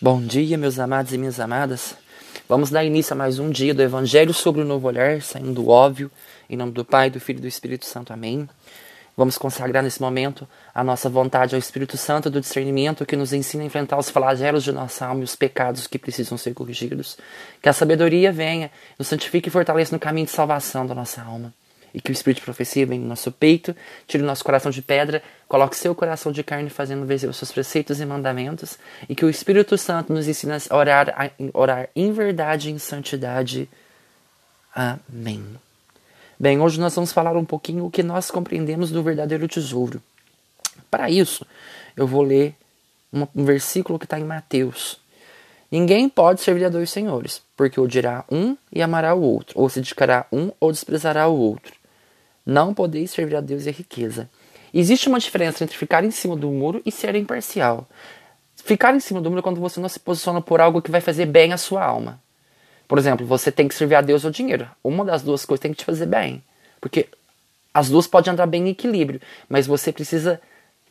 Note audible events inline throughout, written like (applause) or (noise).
Bom dia, meus amados e minhas amadas. Vamos dar início a mais um dia do Evangelho sobre o Novo Olhar, saindo do óbvio, em nome do Pai, do Filho e do Espírito Santo. Amém. Vamos consagrar nesse momento a nossa vontade ao Espírito Santo do discernimento que nos ensina a enfrentar os flagelos de nossa alma e os pecados que precisam ser corrigidos. Que a sabedoria venha, nos santifique e fortaleça no caminho de salvação da nossa alma e que o espírito de profecia venha no nosso peito, tire o nosso coração de pedra, coloque seu coração de carne fazendo vencer os seus preceitos e mandamentos, e que o Espírito Santo nos ensine a orar, a orar em verdade e em santidade. Amém. Bem, hoje nós vamos falar um pouquinho o que nós compreendemos do verdadeiro tesouro. Para isso, eu vou ler um, um versículo que está em Mateus. Ninguém pode servir a dois senhores, porque odiará um e amará o outro, ou se dedicará um ou desprezará o outro. Não podeis servir a Deus e a riqueza. Existe uma diferença entre ficar em cima do muro e ser imparcial. Ficar em cima do muro é quando você não se posiciona por algo que vai fazer bem à sua alma. Por exemplo, você tem que servir a Deus ou dinheiro. Uma das duas coisas tem que te fazer bem. Porque as duas podem andar bem em equilíbrio. Mas você precisa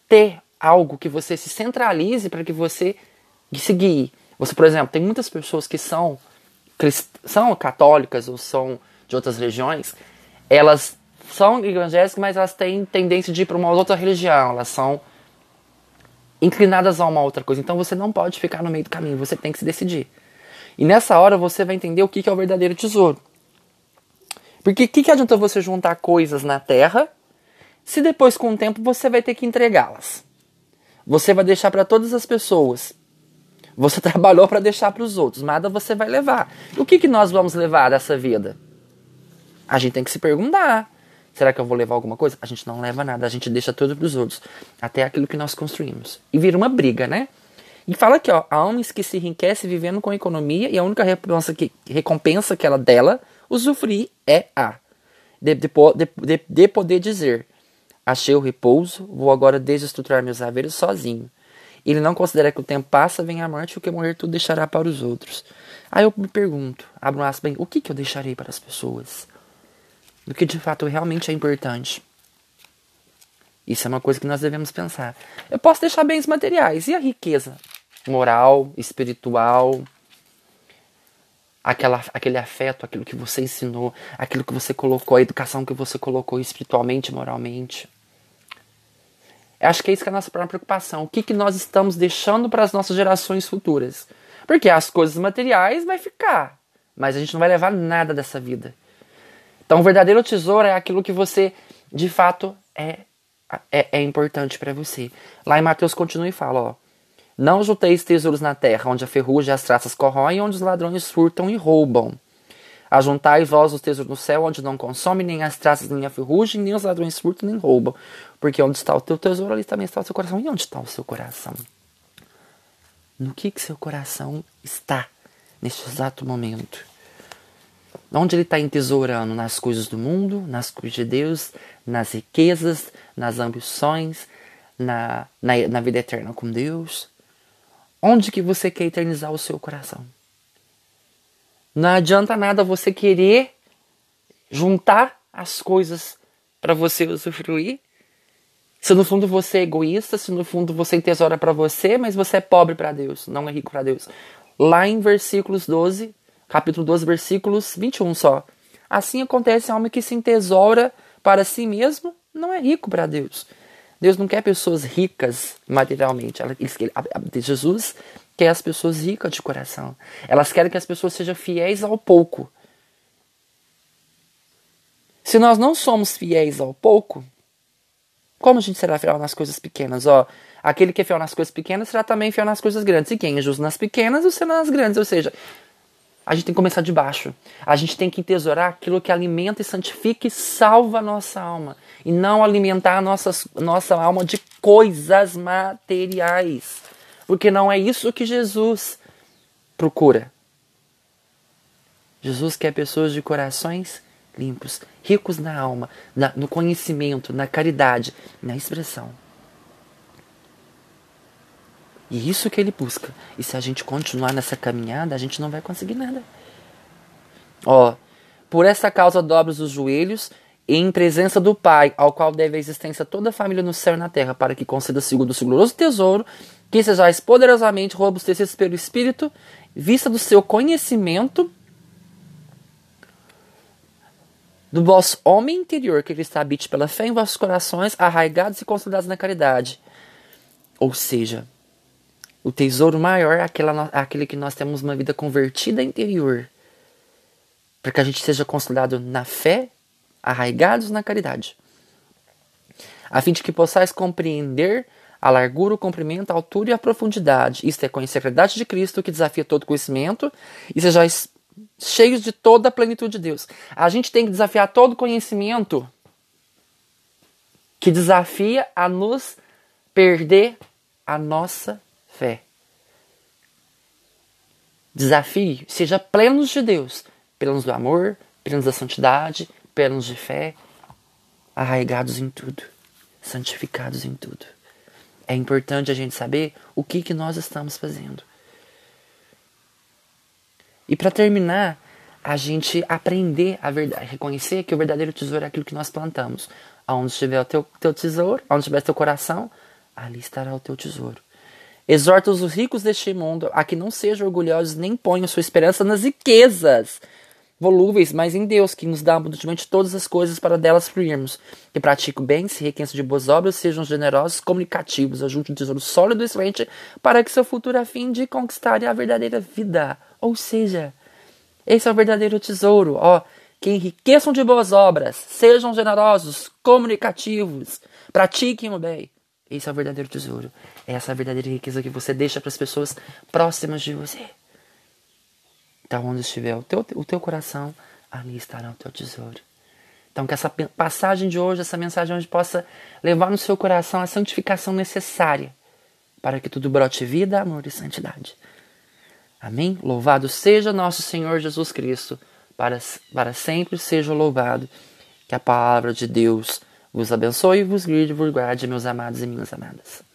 ter algo que você se centralize para que você se guie. Você, por exemplo, tem muitas pessoas que são, são católicas ou são de outras religiões. Elas são evangélicas, mas elas têm tendência de ir para uma outra religião, elas são inclinadas a uma outra coisa. Então você não pode ficar no meio do caminho, você tem que se decidir. E nessa hora você vai entender o que é o verdadeiro tesouro. Porque o que, que adianta você juntar coisas na terra se depois, com o tempo, você vai ter que entregá-las? Você vai deixar para todas as pessoas. Você (laughs) trabalhou para deixar para os outros, nada você vai levar. O que, que nós vamos levar dessa vida? A gente tem que se perguntar. Será que eu vou levar alguma coisa? A gente não leva nada, a gente deixa tudo para os outros, até aquilo que nós construímos. E vira uma briga, né? E fala aqui, ó, a alma que se enriquece vivendo com economia e a única recompensa que, recompensa que ela dela usufruir é a de, de, de, de poder dizer: Achei o repouso, vou agora desestruturar meus haveres sozinho. Ele não considera que o tempo passa, vem a morte, o que morrer tudo deixará para os outros. Aí eu me pergunto, abro um aspas bem, o que, que eu deixarei para as pessoas? Do que de fato realmente é importante. Isso é uma coisa que nós devemos pensar. Eu posso deixar bens materiais e a riqueza moral, espiritual, aquela, aquele afeto, aquilo que você ensinou, aquilo que você colocou, a educação que você colocou espiritualmente, moralmente. Eu acho que é isso que é a nossa própria preocupação. O que, que nós estamos deixando para as nossas gerações futuras? Porque as coisas materiais vai ficar, mas a gente não vai levar nada dessa vida. Então, o verdadeiro tesouro é aquilo que você, de fato, é, é, é importante para você. Lá em Mateus continua e fala, ó. Não junteis tesouros na terra, onde a ferrugem e as traças corroem, onde os ladrões furtam e roubam. Ajuntai vós os tesouros no céu, onde não consome nem as traças, nem a ferrugem, nem os ladrões furtam, nem roubam. Porque onde está o teu tesouro, ali também está o seu coração. E onde está o seu coração? No que, que seu coração está neste exato momento? Onde ele está entesourando? Nas coisas do mundo, nas coisas de Deus, nas riquezas, nas ambições, na, na, na vida eterna com Deus. Onde que você quer eternizar o seu coração? Não adianta nada você querer juntar as coisas para você usufruir. Se no fundo você é egoísta, se no fundo você entesoura para você, mas você é pobre para Deus, não é rico para Deus. Lá em versículos 12, capítulo 12, versículos 21 só. Assim acontece a alma que se entesoura para si mesmo, não é rico para Deus. Deus não quer pessoas ricas materialmente. Jesus quer as pessoas ricas de coração. Elas querem que as pessoas sejam fiéis ao pouco. Se nós não somos fiéis ao pouco, como a gente será fiel nas coisas pequenas? Ó, aquele que é fiel nas coisas pequenas será também fiel nas coisas grandes. E quem é justo nas pequenas, o nas grandes. Ou seja, a gente tem que começar de baixo. A gente tem que tesourar aquilo que alimenta e santifica e salva a nossa alma. E não alimentar a nossa, nossa alma de coisas materiais. Porque não é isso que Jesus procura. Jesus quer pessoas de corações limpos, ricos na alma, na, no conhecimento, na caridade, na expressão. E isso que ele busca. E se a gente continuar nessa caminhada, a gente não vai conseguir nada. Ó, por essa causa dobras os joelhos em presença do Pai, ao qual deve a existência toda a família no céu e na terra, para que conceda segundo o seu glorioso tesouro que sejais poderosamente robustecidos pelo Espírito, vista do seu conhecimento do vosso homem interior, que está habite pela fé em vossos corações, arraigados e consolidados na caridade. Ou seja, o tesouro maior é aquela, aquele que nós temos uma vida convertida interior, para que a gente seja consolidado na fé, arraigados na caridade, a fim de que possais compreender a largura, o comprimento, a altura e a profundidade. Isto é conhecer a verdade de Cristo, que desafia todo conhecimento, e sejais cheios de toda a plenitude de Deus. A gente tem que desafiar todo conhecimento que desafia a nos perder a nossa fé. Desafie, seja plenos de Deus, plenos do amor, plenos da santidade, plenos de fé, arraigados em tudo, santificados em tudo. É importante a gente saber o que, que nós estamos fazendo. E para terminar, a gente aprender a verdade, reconhecer que o verdadeiro tesouro é aquilo que nós plantamos. Aonde estiver o teu, teu tesouro, onde estiver o teu coração, ali estará o teu tesouro. Exorta os ricos deste mundo a que não sejam orgulhosos nem ponham sua esperança nas riquezas volúveis, mas em Deus, que nos dá abundantemente todas as coisas para delas fluirmos. Que pratiquem o bem, se enriqueçam de boas obras, sejam generosos, comunicativos, ajunte um tesouro sólido e excelente, para que seu futuro afim de conquistar a verdadeira vida. Ou seja, esse é o verdadeiro tesouro, ó. Que enriqueçam de boas obras, sejam generosos, comunicativos, pratiquem o bem. Esse é o verdadeiro tesouro. Essa é a verdadeira riqueza que você deixa para as pessoas próximas de você. Então, onde estiver o teu, o teu coração, ali estará o teu tesouro. Então, que essa passagem de hoje, essa mensagem hoje, possa levar no seu coração a santificação necessária para que tudo brote vida, amor e santidade. Amém? Louvado seja nosso Senhor Jesus Cristo, para, para sempre seja louvado. Que a palavra de Deus vos abençoe vos guarde, vos guarde, meus amados e minhas amadas.